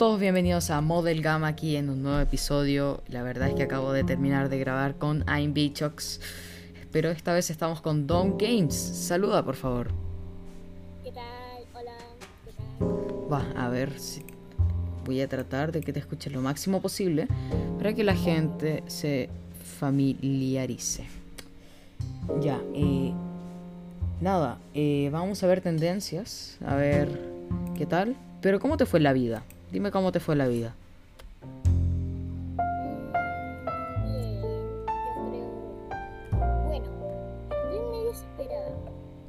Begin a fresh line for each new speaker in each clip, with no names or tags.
Todos, bienvenidos a Model Gama aquí en un nuevo episodio. La verdad es que acabo de terminar de grabar con I'm Bichox, pero esta vez estamos con Don Games. Saluda, por favor.
¿Qué tal? Hola. ¿Qué tal?
Va, a ver si voy a tratar de que te escuches lo máximo posible para que la gente se familiarice. Ya, eh, nada, eh, vamos a ver tendencias, a ver qué tal. Pero ¿cómo te fue la vida? Dime cómo te fue la vida.
Desesperada.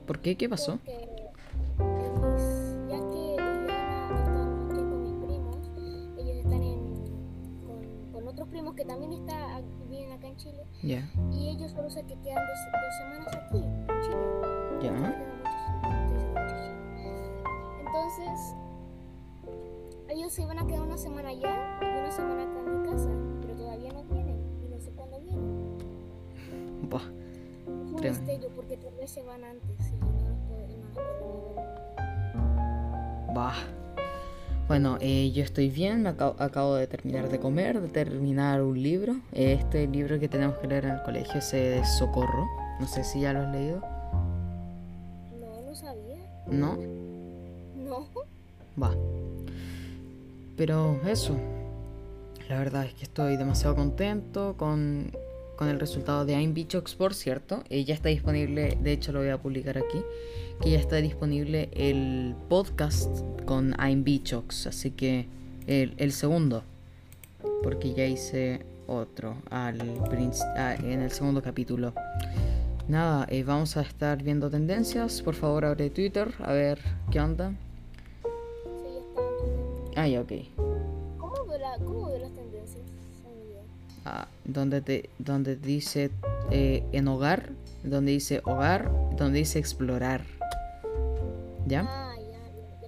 ¿Por qué? ¿Qué pasó?
Porque, pues, ya que Liliana está estoy con mis primos, ellos están en, con, con otros primos que también está, viven acá en Chile,
Ya,
y ellos solo se que quedan dos, dos semanas aquí, a quedar una semana allá y una semana acá en mi casa, pero todavía no vienen y no sé cuándo vienen. Un
Tremendo.
misterio porque tal vez se van antes y no los puedo, no.
Bah. Bueno, eh, yo estoy bien, me acabo, acabo de terminar de comer, de terminar un libro. Eh, Este libro que tenemos que leer en el colegio es eh, de Socorro. No sé si ya lo has leído.
No, no sabía.
¿No?
No.
Va. Pero eso. La verdad es que estoy demasiado contento con, con el resultado de I'm Bichox, por cierto. Eh, ya está disponible, de hecho lo voy a publicar aquí, que ya está disponible el podcast con I'm Bichox. Así que el, segundo. Porque ya hice otro al ah, en el segundo capítulo. Nada, eh, vamos a estar viendo tendencias. Por favor, abre Twitter a ver qué onda. Ah, ya, ok.
¿Cómo veo, la, ¿Cómo veo las tendencias?
Ah, donde te donde dice eh, en hogar, donde dice hogar, donde dice explorar. ¿Ya?
Ah, ya, ya, ya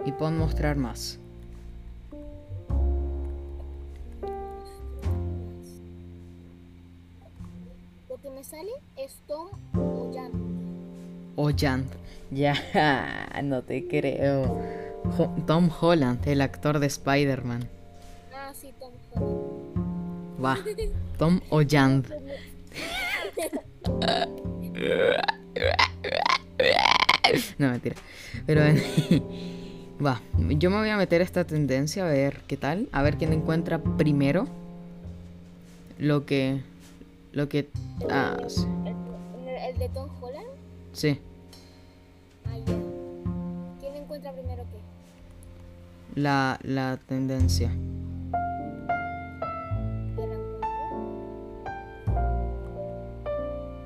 ya.
Y pon mostrar más.
Lo que me sale es Tom Oyan.
Ojan. Ya, no te creo. Jo- Tom Holland, el actor de Spider-Man.
Ah, sí, Tom Holland.
Va. Tom Holland. No, mentira. Pero va, yo me voy a meter a esta tendencia a ver qué tal, a ver quién encuentra primero lo que lo que ah, sí.
¿El, el de Tom Holland?
Sí.
¿Quién encuentra primero qué?
la la tendencia.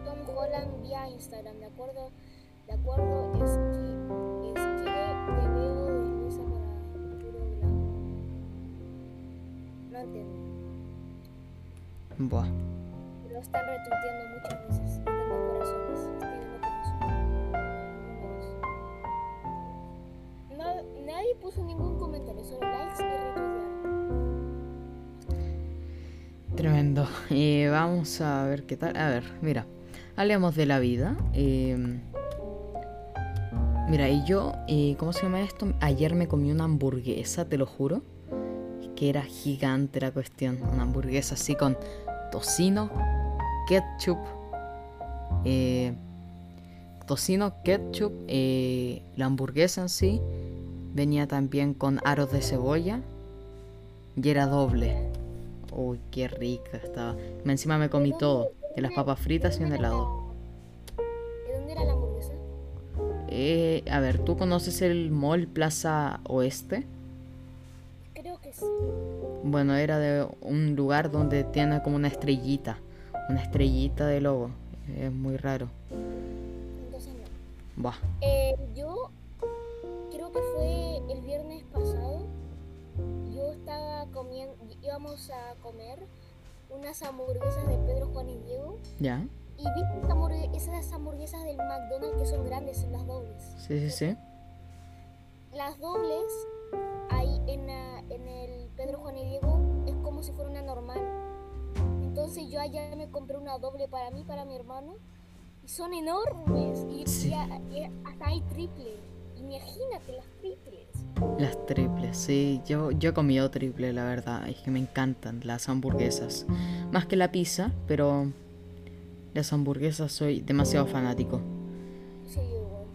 Tom Holland vía Instagram, ¿de acuerdo? De acuerdo, es que escribe te veo de Luisa para. No entiendo.
Buah.
Lo están retuiteando muchas veces. corazones. Puso ningún comentario, solo likes y.
Tremendo. Eh, vamos a ver qué tal. A ver, mira. Hablemos de la vida. Eh, mira, y yo, eh, ¿cómo se llama esto? Ayer me comí una hamburguesa, te lo juro. Que era gigante la cuestión. Una hamburguesa así con tocino, ketchup, eh, tocino, ketchup, eh, la hamburguesa en sí. Venía también con aros de cebolla. Y era doble. Uy, qué rica estaba. Encima me comí todo. De las papas fritas y un helado.
¿De dónde era la hamburguesa?
Eh, a ver, ¿tú conoces el mall Plaza Oeste?
Creo que sí.
Bueno, era de un lugar donde tiene como una estrellita. Una estrellita de logo. Es muy raro.
Entonces no.
Va.
Eh, yo creo que fue el viernes pasado. Yo estaba comiendo, íbamos a comer unas hamburguesas de Pedro, Juan y Diego.
¿Ya?
Y vi esas hamburgue- esas hamburguesas del McDonald's que son grandes, las dobles.
Sí, sí, sí.
Las dobles, ahí en, la- en el Pedro, Juan y Diego, es como si fuera una normal. Entonces yo allá me compré una doble para mí, para mi hermano. Y son enormes. Y,
Sí.
y hasta hay triple. Imagínate las triples.
Las triples, sí. Yo, yo he comido triple, la verdad. Es que me encantan las hamburguesas. Más que la pizza, pero las hamburguesas soy demasiado fanático.
Sí, igual.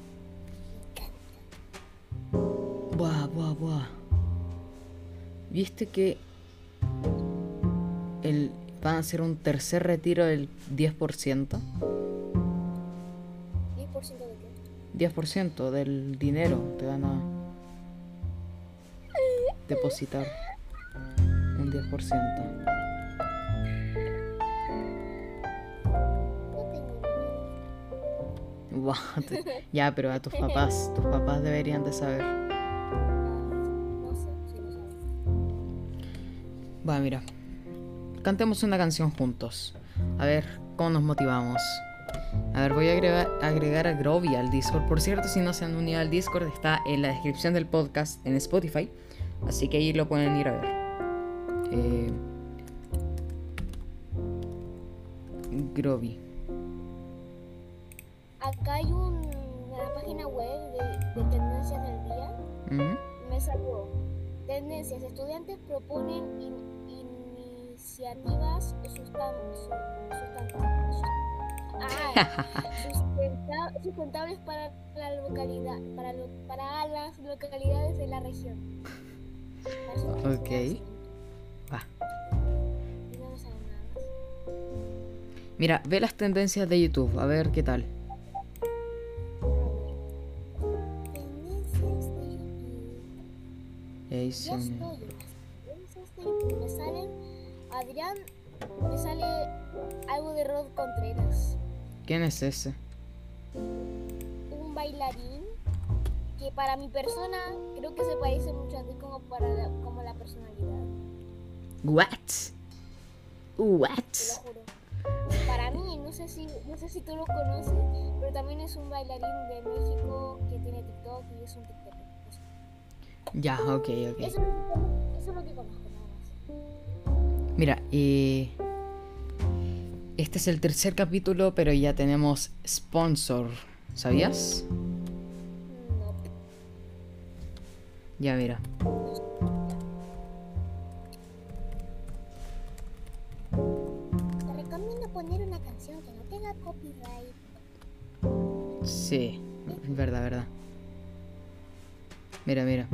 Buah, buah, buah. ¿Viste que el, van a hacer un tercer retiro del 10%?
¿10% de qué?
10% del dinero te van a depositar un 10%.
No tengo ni idea.
Buah, te- ya, pero a tus papás, tus papás deberían de saber. Va, mira. Cantemos una canción juntos. A ver, ¿cómo nos motivamos? A ver, voy a agregar, agregar a Grovy al Discord. Por cierto, si no se han unido al Discord, está en la descripción del podcast en Spotify. Así que ahí lo pueden ir a ver. Eh, Grovy.
Acá hay un, una página web de, de tendencias del día. Me salió. Tendencias. Estudiantes proponen in- iniciativas sustan, su- sustan- su- ah, sustenta- sustentables para la localidad, para, lo- para las localidades de la región.
Ok. Va. Mira, ve las tendencias de YouTube. A ver qué tal.
Estoy en las tendencias de YouTube. Me salen. Adrián. Me sale algo de Rod Contreras.
¿Quién es ese?
Un bailarín que para mi persona creo que se parece mucho a ti como para la, como la personalidad.
What?
Te
What?
lo juro. Para mí, no sé si no sé si tú lo conoces, pero también es un bailarín de México que tiene TikTok y es un TikTok.
Ya, ok, ok.
Eso, es lo que conozco- eso es lo que conozco nada más.
Mira, eh, este es el tercer capítulo, pero ya tenemos sponsor. ¿Sabías?
No.
Ya, mira.
Te recomiendo poner una canción que no tenga copyright.
Sí, verdad, verdad. Mira, mira.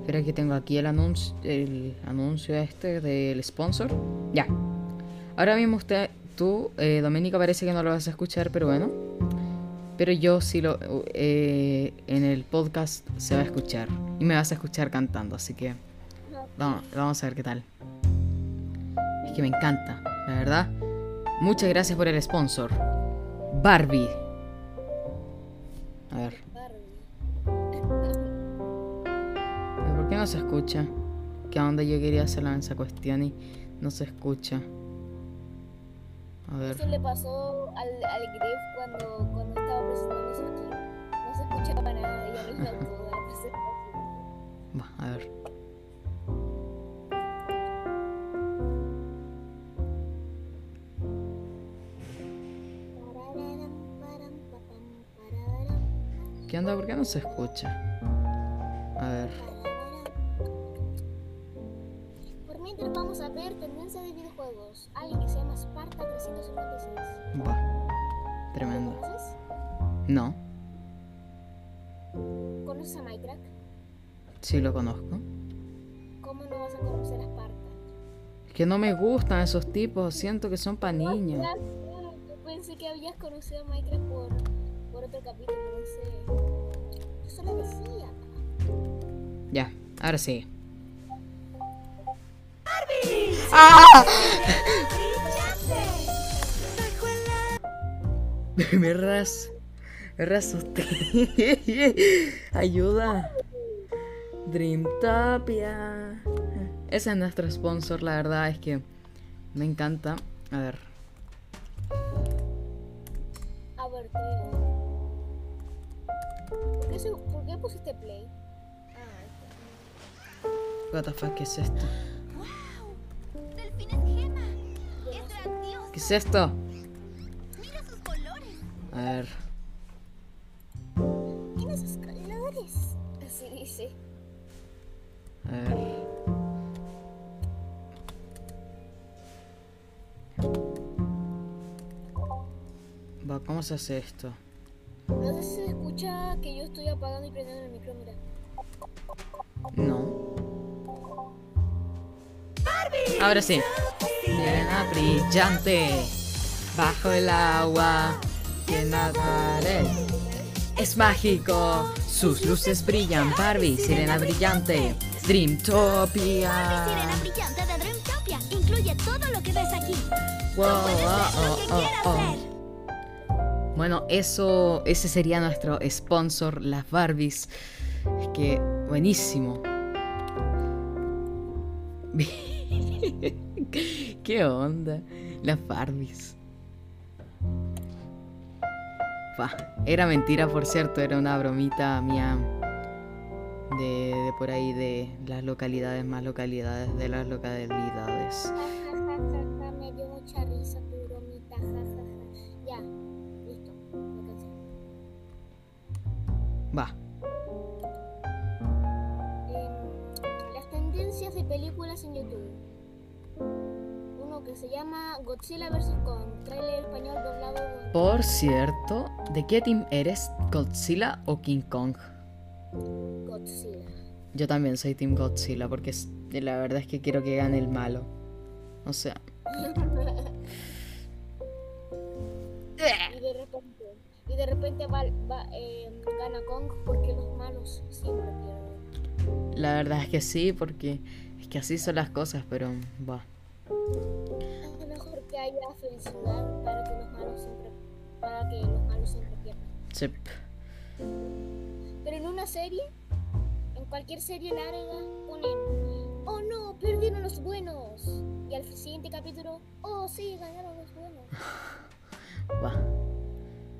Espera que tengo aquí el anuncio, el anuncio este del sponsor. Ya. Ahora mismo usted, tú, eh, parece que no lo vas a escuchar, pero bueno. Pero yo sí lo, eh, en el podcast se va a escuchar y me vas a escuchar cantando, así que vamos, a ver qué tal. Es que me encanta, la verdad. Muchas gracias por el sponsor, Barbie. A ver.
Barbie.
¿Y ¿Por qué no se escucha? Que a dónde yo quería hacer esa cuestión y no se escucha. A ver.
Eso le pasó al, al Gref cuando, cuando estaba presentando su aquí. No se escuchaba nada y arruinó toda la presentación.
Va, a ver. ¿Qué onda? ¿Por qué no se escucha? A ver.
Por mientras vamos a ver tendencia de videojuegos. Alguien que se llama Sparta 356.
Va.
¿Lo
Tremendo.
conoces?
No,
¿Conoces a Minecraft?
sí lo conozco.
¿Cómo no vas a conocer a Sparta?
Es que no me gustan esos tipos. Siento que son para niños.
Claro, yo pensé que habías conocido a Minecraft por, por otro capítulo, no sé. Yo solo decía.
Ya, ahora sí. ¡Ah! me ras. Me rasusté. Ayuda. Dream Tapia. Ese es nuestro sponsor, la verdad es que me encanta. A ver.
A ver. ¿Por qué, se- por qué pusiste play? Ah,
What the fuck, ¿qué es esto?
¡Wow! ¡Delfines gema! ¡Es grandioso!
¿Qué es esto?
¡Mira sus colores!
A ver.
tiene sus colores. Así dice.
A ver. Va, ¿cómo se hace esto?
No sé si se escucha que yo estoy apagando y prendiendo el micro, mira.
No. Ahora sí. Sirena brillante. Bajo el agua. Que nadaré. Es mágico. Sus luces brillan. Barbie, sirena brillante. Dreamtopia.
Sirena brillante de Dreamtopia. Incluye todo lo que ves aquí.
Wow, oh, oh,
quieras
oh.
ser.
Bueno, eso, ese sería nuestro sponsor, las Barbies. Es que buenísimo. ¿Qué onda? Las Barbies. Era mentira, por cierto, era una bromita mía de, de por ahí, de las localidades más localidades de las localidades.
Me dio mucha risa tu bromita, ja, ja, ja. Ya, listo.
Va,
Em, las tendencias de películas en YouTube. Uno que se llama Godzilla vs. Kong, trailer español doblado. de
por cierto, ¿de qué team eres? ¿Godzilla o King Kong?
Godzilla.
Yo también soy Team Godzilla porque la verdad es que quiero que gane el malo. O sea,
Y de repente, y de repente va, va, em, gana Kong porque los malos siempre pierden.
la verdad es que sí, porque es que así son las cosas, pero va.
Es mejor que haya felicidad para que los malos siempre, para que los malos siempre pierdan.
Sí.
Pero en una serie, en cualquier serie larga, ponen, oh no, perdieron los buenos. Y al siguiente capítulo, oh sí, ganaron los buenos.
Va.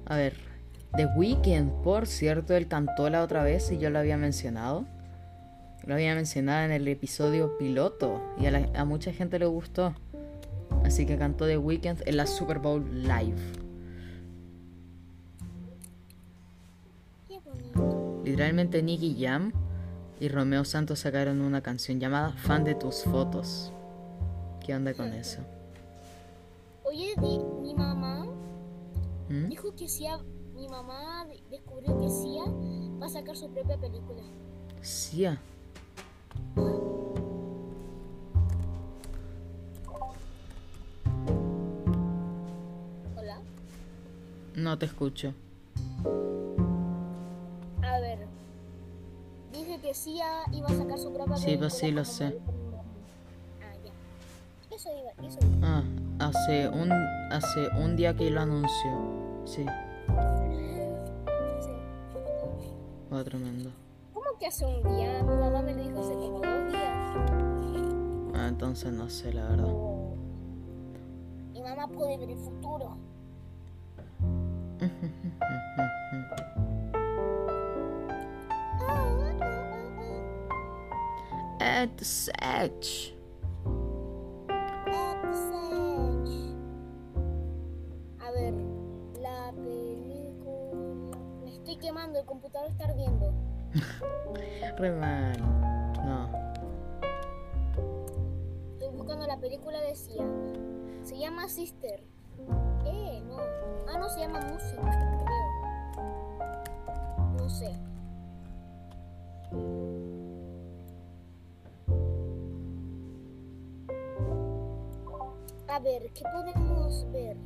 A ver, The Weeknd, por cierto, él cantó la otra vez y yo lo había mencionado. Lo había mencionado en el episodio piloto y a, la- a mucha gente le gustó. Así que cantó The Weeknd en la Super Bowl Live. Literalmente Nicky Jam y Romeo Santos sacaron una canción llamada Fan de tus fotos. ¿Qué onda con eso?
Oye, mi mamá
¿Mm?
dijo que Sia, mi mamá de- descubrió que Sia va a sacar su propia película.
Sí, ah.
Hola.
no te escucho.
A ver. Dije que Sia iba a sacar su propia
Sí, pues sí, lo sé.
Ah, ya. Eso iba, eso iba.
Ah, hace un, hace un día que lo anunció. Sí,
Sí.
va tremendo.
¿Cómo que hace un día? Mi mamá me lo dijo hace como dos días.
Ah, entonces no sé, la verdad.
Mi mamá puede ver el futuro.
At the. Mal. No.
Estoy buscando la película de Sia. Se llama Sister. Eh, no. Ah, no, se llama Music, creo. No sé. A ver, ¿qué podemos ver?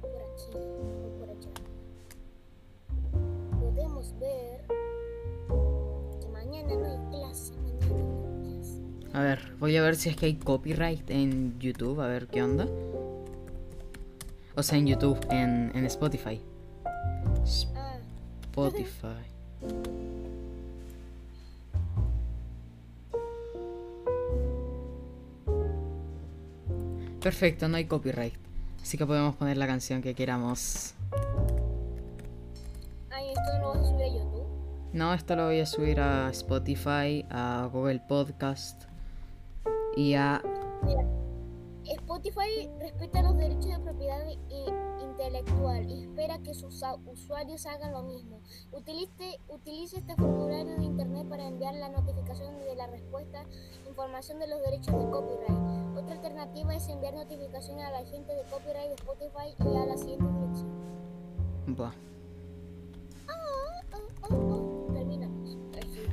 Por aquí o por allá. Podemos ver
A ver, voy a ver si es que hay copyright en YouTube, a ver qué onda. O sea, en YouTube, en, en Spotify. Spotify. Perfecto, no hay copyright. Así que podemos poner la canción que queramos.
No,
esto lo voy a subir a Spotify, a Google Podcast y a...
Mira, Spotify respeta los derechos de propiedad intelectual y espera que sus usuarios hagan lo mismo. Utilice, utilice este formulario de internet para enviar la notificación de la respuesta, información de los derechos de copyright. Otra alternativa es enviar notificaciones a la gente de copyright de Spotify y a la siguiente dirección.
Va.
Oh, oh, oh.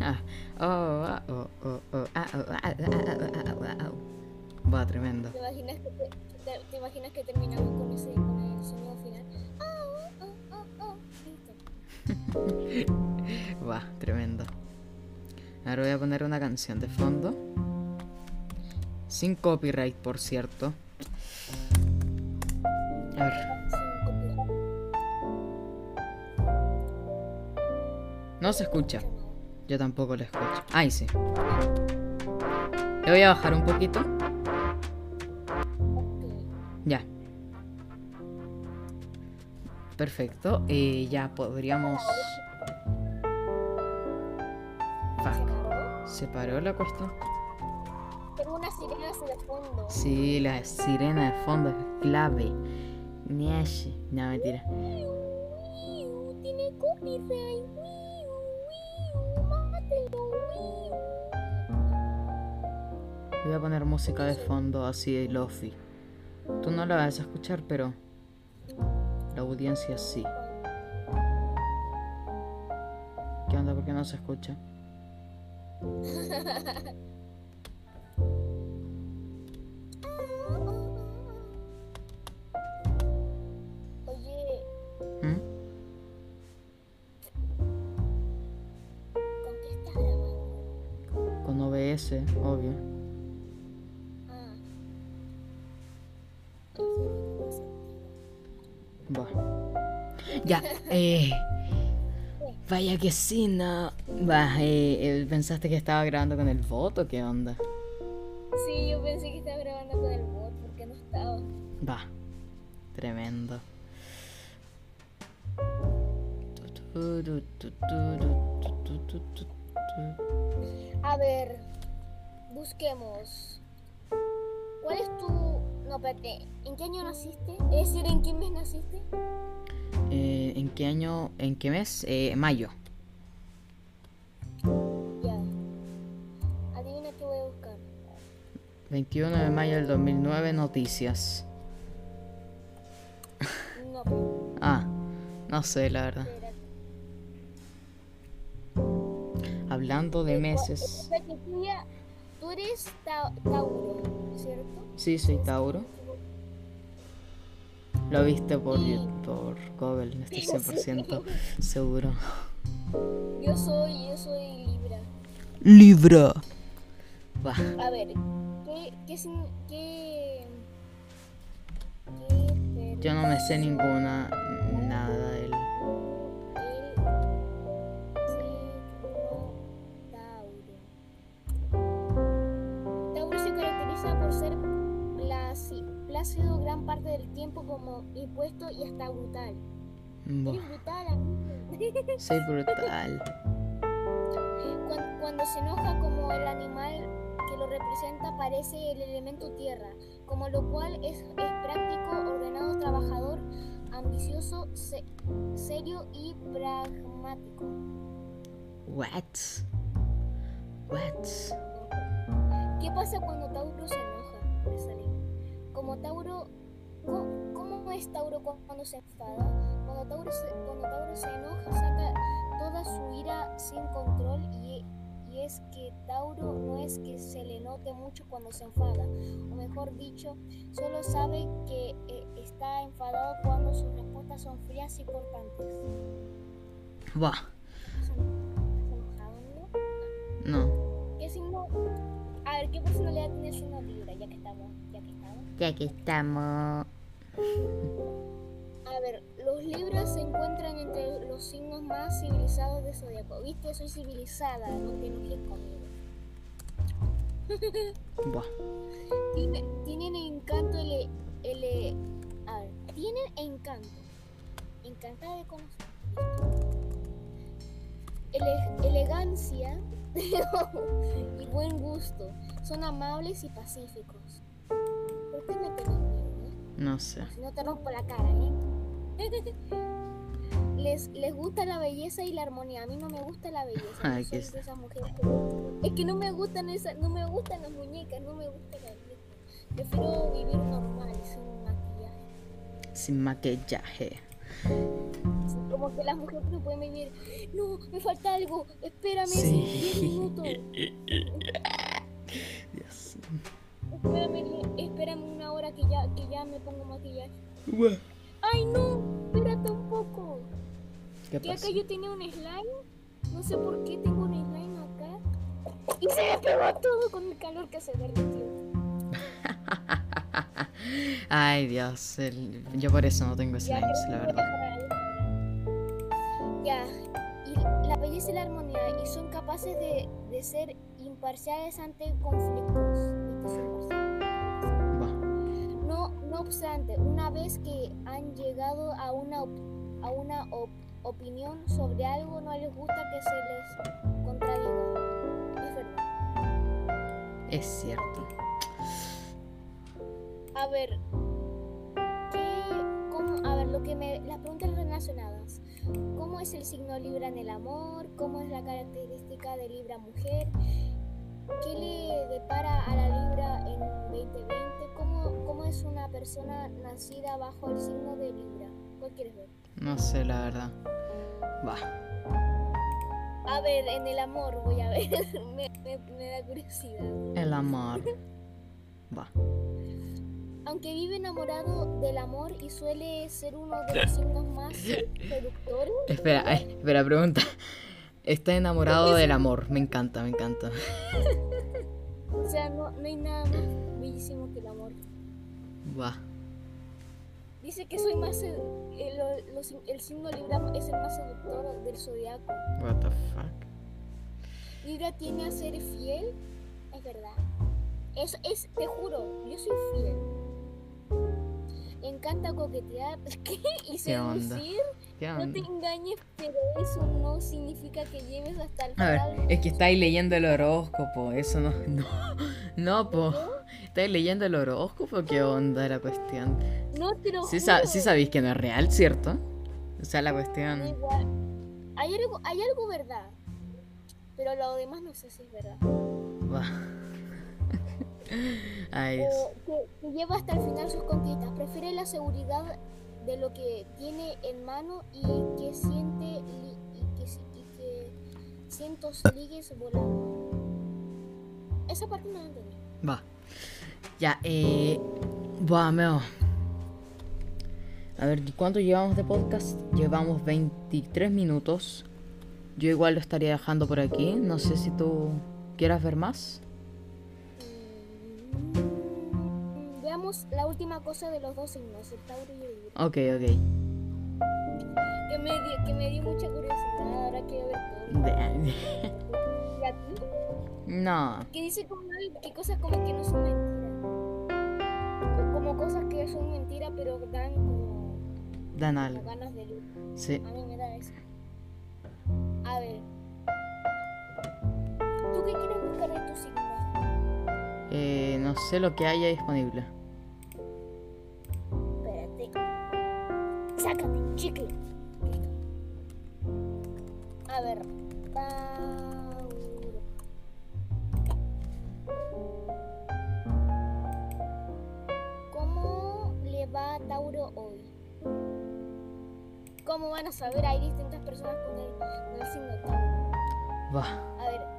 Ah, oh, ah, oh, oh, oh, ah, oh, ah, ah, ah, ah, ah, ah, oh. Va, tremendo.
¿Te imaginas que, te, te- te imaginas que terminamos con ese con el sonido final? Oh, oh, oh, oh. Listo.
Va, tremendo. Ahora voy a poner una canción de fondo. Sin copyright, por cierto. A ver. No se escucha. Yo tampoco lo escucho. Ay, sí. Le voy a bajar un poquito. Ya. Perfecto. Eh, ya podríamos...
¿Se
Fuck. Se paró la cuestión.
Tengo una sirena hacia el fondo.
Sí, la sirena de fondo es clave. Niashi. No, mentira.
Tiene copyright.
Voy a poner música de fondo así de lofi. Tú no la vas a escuchar, pero la audiencia sí. ¿Qué onda? ¿Por qué no se escucha?
Oye,
Va. Ya, eh. Vaya que sí, no. Va, eh, eh, ¿pensaste que estaba grabando con el bot o qué onda?
Sí, yo pensé que estaba grabando con el bot porque no estaba.
Va. Tremendo.
A ver, busquemos. ¿En qué año naciste? Es decir, ¿en qué mes naciste?
Eh, ¿En qué año? ¿En qué mes? Eh, mayo.
Ya. Adivina qué voy a buscar.
21 de mayo del 2009, noticias.
No,
Ah, no sé, la verdad. Hablando de meses.
Espérate, tú eres Ta- Tauro, ¿cierto?
Sí, soy Tauro. Lo viste por, por Google, estoy 100% seguro.
Yo soy, yo soy Libra.
Libra. Va.
A ver, ¿qué, qué, sin- qué, qué
Yo no me sé ninguna,
plasi- plácido gran parte del tiempo como impuesto y hasta brutal.
Buah,
Eres brutal, amigo.
soy brutal.
Cuan- Cuando se enoja como el animal que lo representa parece el elemento tierra, como lo cual es, es práctico, ordenado, trabajador, ambicioso, se- serio y pragmático.
What? What?
¿Qué pasa cuando Tauro se enoja? Como Tauro, ¿cómo, cómo es Tauro cu- cuando se enfada? Cuando Tauro se, cuando Tauro se enoja saca toda su ira sin control y, y es que Tauro no es que se le note mucho cuando se enfada, o mejor dicho, solo sabe que eh, está enfadado cuando sus respuestas son frías y cortantes.
Buah,
¿Estás enojado,
no.
¿Qué signo? A ver, ¿qué personalidad tiene el signo Libra? Ya que estamos, ya que estamos.
Ya que estamos...
A ver, los Libras se encuentran entre los signos más civilizados de Zodíaco. Viste, soy civilizada, no te enojes conmigo.
Buah.
Tiene- tienen encanto ele, ele- a ver, tienen encanto. Encantada de conocer. Ele- elegancia y buen gusto. Son amables y pacíficos. ¿Por qué me tenés miedo, eh?
No sé.
Si no te rompo la cara, ¿eh? les, les gusta la belleza y la armonía. A mí no me gusta la belleza. no
Ay,
de esas Es que no me gustan esas, no me gustan las muñecas, no me gusta la belleza. Prefiero vivir normal, sin maquillaje.
Sin maquillaje.
Como que las mujeres no pueden vivir. No, me falta algo. Espérame
Sí.
10 minutos. Espérame, espérame una hora que ya, que ya me pongo maquillaje. Ay, no, espérate un poco.
¿Qué
Que acá yo tenía un slime. No sé por qué tengo un slime acá. Y se me pegó todo con el calor que se derritió.
Ay, Dios. el- Yo por eso no tengo slimes, la verdad.
Ya, y la belleza y la armonía, y son capaces de, de ser imparciales ante conflictos. No, no obstante, una vez que han llegado a una, op- a una op- opinión sobre algo, no les gusta que se les contradiga. Es verdad.
Es cierto.
A ver, ¿qué, cómo, a ver, lo que me, las preguntas relacionadas. ¿Cómo es el signo Libra en el amor? ¿Cómo es la característica de Libra mujer? ¿Qué le depara a la Libra en 2020? ¿Cómo, cómo es una persona nacida bajo el signo de Libra? ¿Cuál quieres ver?
No sé, la verdad. Va.
A ver, en el amor voy a ver. me, me- me da curiosidad.
El amor. Va.
Aunque vive enamorado del amor y suele ser uno de los signos más seductores.
Espera, ay, espera, pregunta. Está enamorado del amor. Me encanta, me encanta.
O sea, no, no hay nada más bellísimo que el amor.
Va.
Dice que soy más. El, lo- los- el signo Libra es el más seductor del zodiaco.
What the fuck.
Libra tiene a ser fiel. Es verdad. Eso es, te juro, yo soy fiel. Encanta coquetear ¿qué? y
¿Qué onda?
seducir.
¿Qué
No te engañes, pero eso no significa que lleves hasta el
A ver,
final.
es que estáis leyendo el horóscopo. Eso no. No, no po. ¿Estáis leyendo el horóscopo? ¿Qué onda la cuestión?
No te lo
Sí, sabéis que no es real, ¿cierto? O sea, la cuestión.
igual. Hay algo, hay algo verdad. Pero lo demás no sé si es verdad.
Va. Ay, Dios.
O que, que lleva hasta el final sus conquistas. Prefiere la seguridad de lo que tiene en mano y que siente li- y que, y que cientos ligues volando. Esa parte no la entendí.
Va. Ya, eh. Va, meo. A ver, ¿cuánto llevamos de podcast? Llevamos 23 minutos. Yo igual lo estaría dejando por aquí. No sé si tú quieras ver más.
Mm, Veamos la última cosa de los dos signos, el Tauro y el Libra.
Ok, ok.
Que me, dio, que me dio mucha curiosidad, ahora quiero ver todo.
De-
¿Y a ti?
No.
Que dice como que cosas como que no son mentiras. Co- Como cosas que son mentiras, pero dan como,
Dan
como
algo.
ganas de luz.
Sí.
A mí me da eso. A ver. ¿Tú qué quieres buscar de tu signo?
Eh, no sé lo que haya disponible.
Espérate. Sácate, chicle. A ver. Tauro. ¿Cómo le va a Tauro hoy? ¿Cómo van a saber? Hay distintas personas con el, con el signo Tauro.
Va.
A ver.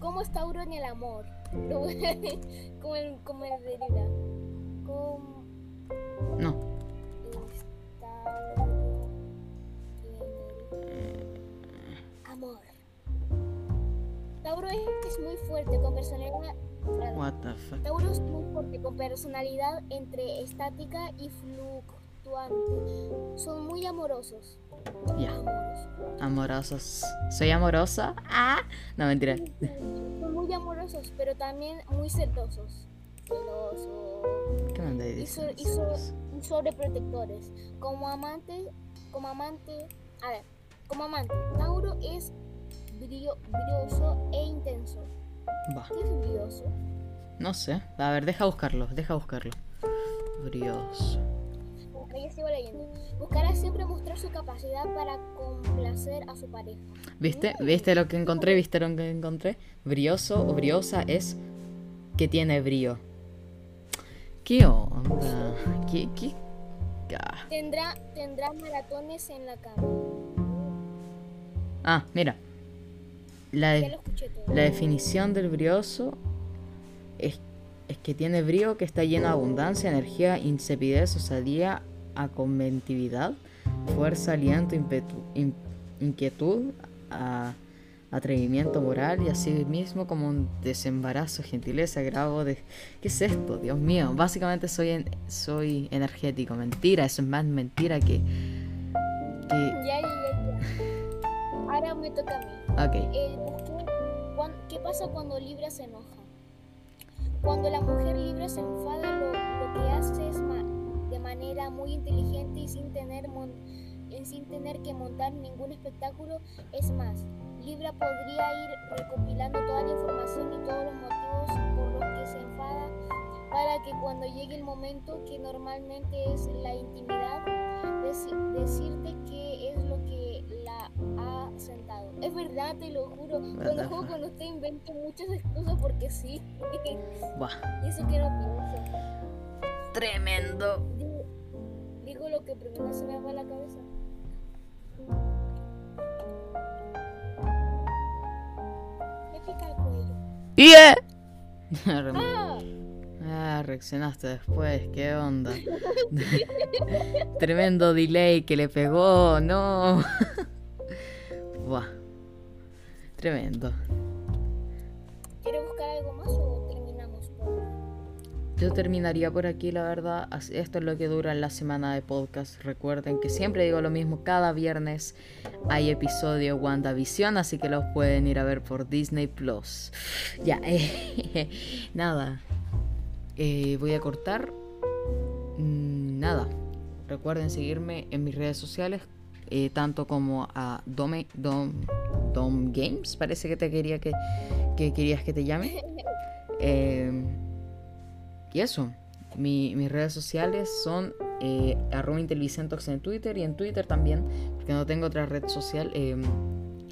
¿Cómo es Tauro en el amor? Como el, como el de Libra. ¿Cómo
No.
es Tauro en el amor? Tauro es, es muy fuerte con personalidad.
What the fuck.
Tauro es muy fuerte con personalidad entre estática y fluctuante. Son muy amorosos.
Ya.
Amorosos.
¿Soy amorosa? Ah. No, mentira.
Son muy amorosos, pero también muy celosos. Celosos.
¿Qué me andáis
Y, so- y so- y sobreprotectores. Como amante, como amante, a ver, como amante, Tauro es brilloso e intenso.
Va.
¿Qué es brilloso?
No sé. A ver, deja buscarlo. Deja buscarlo. Brioso.
Sigo leyendo. Buscará siempre mostrar su capacidad para complacer a su pareja.
¿Viste? ¿Viste lo que encontré? ¿Viste lo que encontré? Brioso o briosa es que tiene brío. ¿Qué onda? ¿Qué? ¿Qué? Ah.
Tendrá, tendrá maratones en la cama.
Ah, mira. La, de- la definición del brioso es, es que tiene brío, que está lleno de abundancia, energía, insepidez, osadía, acombatividad, fuerza, aliento, impetu- in- inquietud, a- atrevimiento moral y así mismo como un desembarazo, gentileza, grado de... ¿Qué es esto? Dios mío. Básicamente soy, en- soy energético. Mentira, eso es más mentira que... que...
Ya, ya, ya, ya. Ahora me toca a mí. Eh, ¿Qué pasa cuando Libra se enoja? Cuando la mujer Libra se enfada, manera muy inteligente y sin tener, mon- eh, sin tener que montar ningún espectáculo. Es más, Libra podría ir recopilando toda la información y todos los motivos por los que se enfada para que cuando llegue el momento que normalmente es la intimidad, deci- decirte qué es lo que la ha sentado. Es verdad, te lo juro.
the
Cuando juego con usted invento muchas excusas porque sí.
Buah.
y eso que no pienso.
Tremendo.
Lo que primero se me va a la cabeza. Me pica el cuello.
¡Yeah!
¡Ah!
Ah, reaccionaste después, ¿qué onda? Tremendo delay que le pegó, no. Buah. Tremendo. Yo terminaría por aquí, la verdad. Esto es lo que dura la semana de podcast. Recuerden que siempre digo lo mismo. Cada viernes hay episodio WandaVision, así que los pueden ir a ver por Disney Plus. Ya, eh, nada. Eh, voy a cortar. Mm, Nada. Recuerden seguirme en mis redes sociales. eh, tanto como a Dome, Dom, Dom Games. Parece que te quería que, que querías que te llame. Eh, y eso, mi- mis redes sociales son eh, arroba intelicentox en Twitter y en Twitter también, porque no tengo otra red social, eh,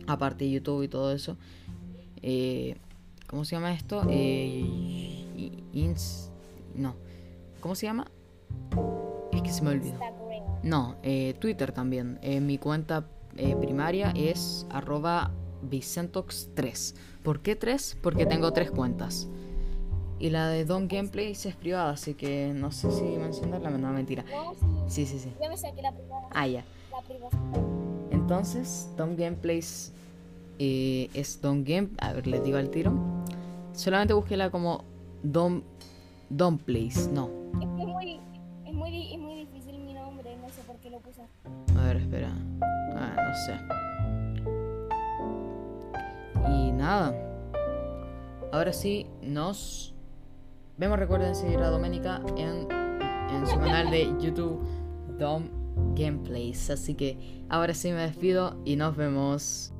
aparte de YouTube y todo eso. Eh, ¿Cómo se llama esto? Eh, ins- no, ¿cómo se llama? Es que se me olvidó. No, eh, Twitter también. Eh, mi cuenta eh, primaria es arroba Vicentox3. ¿Por qué 3? Porque tengo tres cuentas. Y la de Don Gameplays es privada, así que no sé si mencionarla. No, mentira.
No,
Sí,
sí.
sí, sí.
Ya me saqué la privada.
Ah, ya.
La privacidad.
Entonces, Don Gameplays eh, es Don Game. A ver, les digo al tiro. Solamente búsquela como Don, Don Plays. No.
Es que es muy, es muy, es muy difícil mi nombre, no sé por qué lo puse.
A ver, espera. Ah, no sé. Y nada. Ahora sí, nos vemos. Recuerden seguir a Doménica en, en su canal de YouTube, Dom Gameplays. Así que ahora sí me despido y nos vemos.